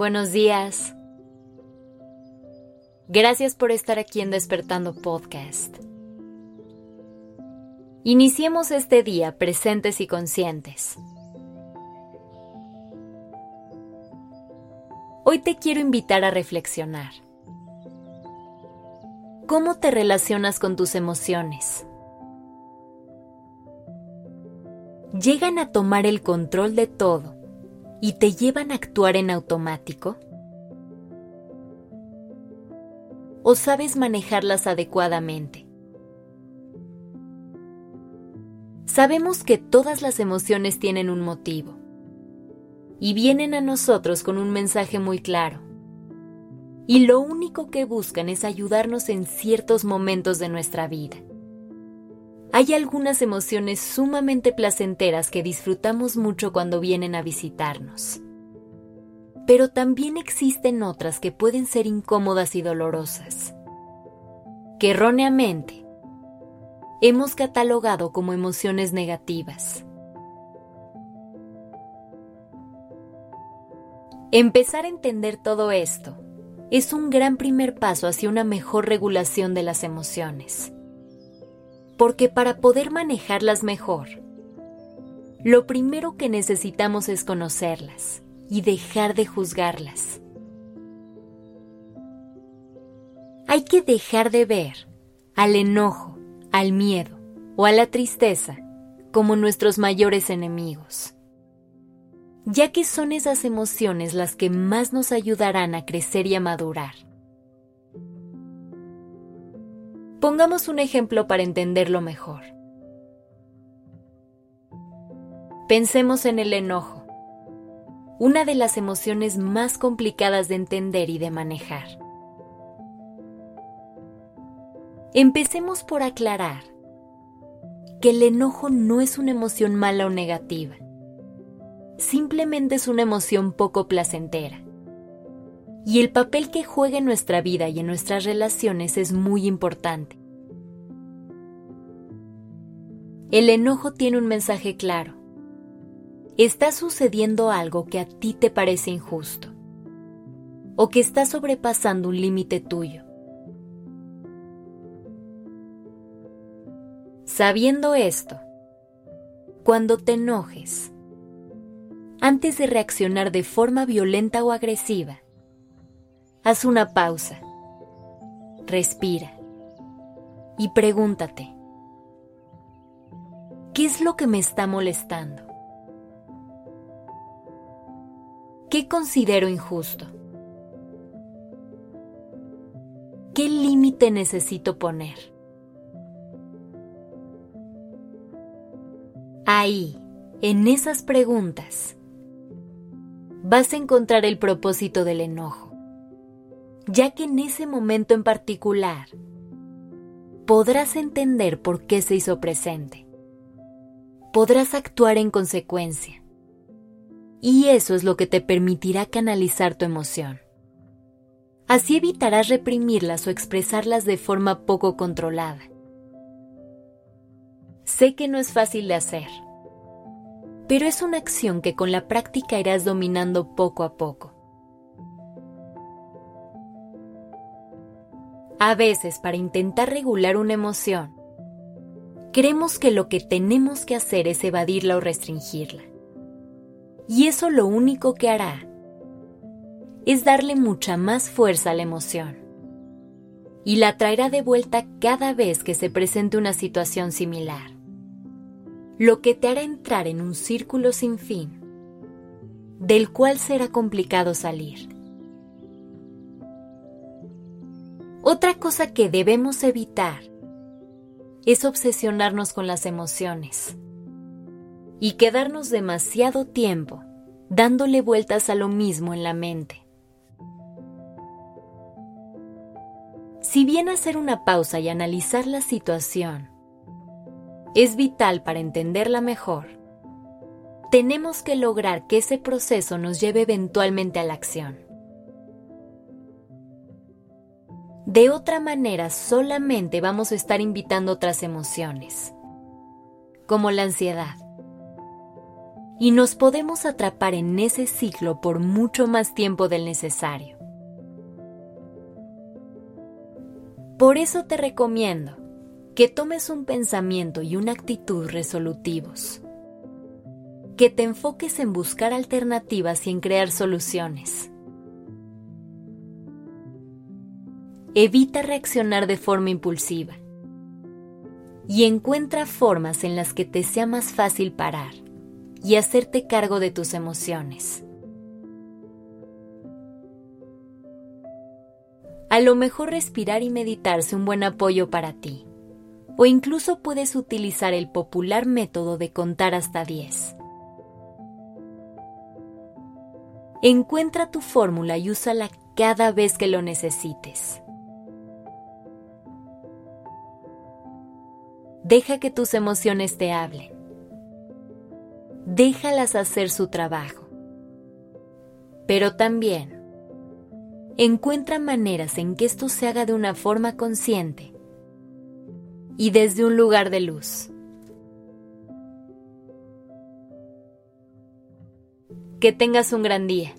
buenos días. Gracias por estar aquí en Despertando Podcast. Iniciemos este día presentes y conscientes. Hoy te quiero invitar a reflexionar. ¿Cómo te relacionas con tus emociones? ¿Llegan a tomar el control de todo y te llevan a actuar en automático? ¿O sabes manejarlas adecuadamente? Sabemos que todas las emociones tienen un motivo y vienen a nosotros con un mensaje muy claro. Y lo único que buscan es ayudarnos en ciertos momentos de nuestra vida. Hay algunas emociones sumamente placenteras que disfrutamos mucho cuando vienen a visitarnos. Pero también existen otras que pueden ser incómodas y dolorosas, que erróneamente hemos catalogado como emociones negativas. Empezar a entender todo esto es un gran primer paso hacia una mejor regulación de las emociones porque para poder manejarlas mejor, lo primero que necesitamos es conocerlas y dejar de juzgarlas. Hay que dejar de ver al enojo, al miedo o a la tristeza como nuestros mayores enemigos, ya que son esas emociones las que más nos ayudarán a crecer y a madurar. Pongamos un ejemplo para entenderlo mejor. Pensemos en el enojo, una de las emociones más complicadas de entender y de manejar. Empecemos por aclarar que el enojo no es una emoción mala o negativa, simplemente es una emoción poco placentera y el papel que juega en nuestra vida y en nuestras relaciones es muy importante. El enojo tiene un mensaje claro. Está sucediendo algo que a ti te parece injusto o que está sobrepasando un límite tuyo. Sabiendo esto, cuando te enojes, antes de reaccionar de forma violenta o agresiva, Haz una pausa, respira y pregúntate, ¿qué es lo que me está molestando? ¿Qué considero injusto? ¿Qué límite necesito poner? Ahí, en esas preguntas, vas a encontrar el propósito del enojo ya que en ese momento en particular podrás entender por qué se hizo presente. Podrás actuar en consecuencia. Y eso es lo que te permitirá canalizar tu emoción. Así evitarás reprimirlas o expresarlas de forma poco controlada. Sé que no es fácil de hacer, pero es una acción que con la práctica irás dominando poco a poco. A veces, para intentar regular una emoción, creemos que lo que tenemos que hacer es evadirla o restringirla. Y eso lo único que hará es darle mucha más fuerza a la emoción. Y la traerá de vuelta cada vez que se presente una situación similar. Lo que te hará entrar en un círculo sin fin, del cual será complicado salir. Otra cosa que debemos evitar es obsesionarnos con las emociones y quedarnos demasiado tiempo dándole vueltas a lo mismo en la mente. Si bien hacer una pausa y analizar la situación es vital para entenderla mejor, tenemos que lograr que ese proceso nos lleve eventualmente a la acción. De otra manera, solamente vamos a estar invitando otras emociones, como la ansiedad, y nos podemos atrapar en ese ciclo por mucho más tiempo del necesario. Por eso te recomiendo que tomes un pensamiento y una actitud resolutivos, que te enfoques en buscar alternativas y en crear soluciones. Evita reaccionar de forma impulsiva y encuentra formas en las que te sea más fácil parar y hacerte cargo de tus emociones. A lo mejor respirar y meditar es un buen apoyo para ti. O incluso puedes utilizar el popular método de contar hasta 10. Encuentra tu fórmula y úsala cada vez que lo necesites. Deja que tus emociones te hablen déjalas hacer su trabajo. Pero también, encuentra maneras en que esto se haga de una forma consciente y desde un lugar de luz. Que tengas un gran día.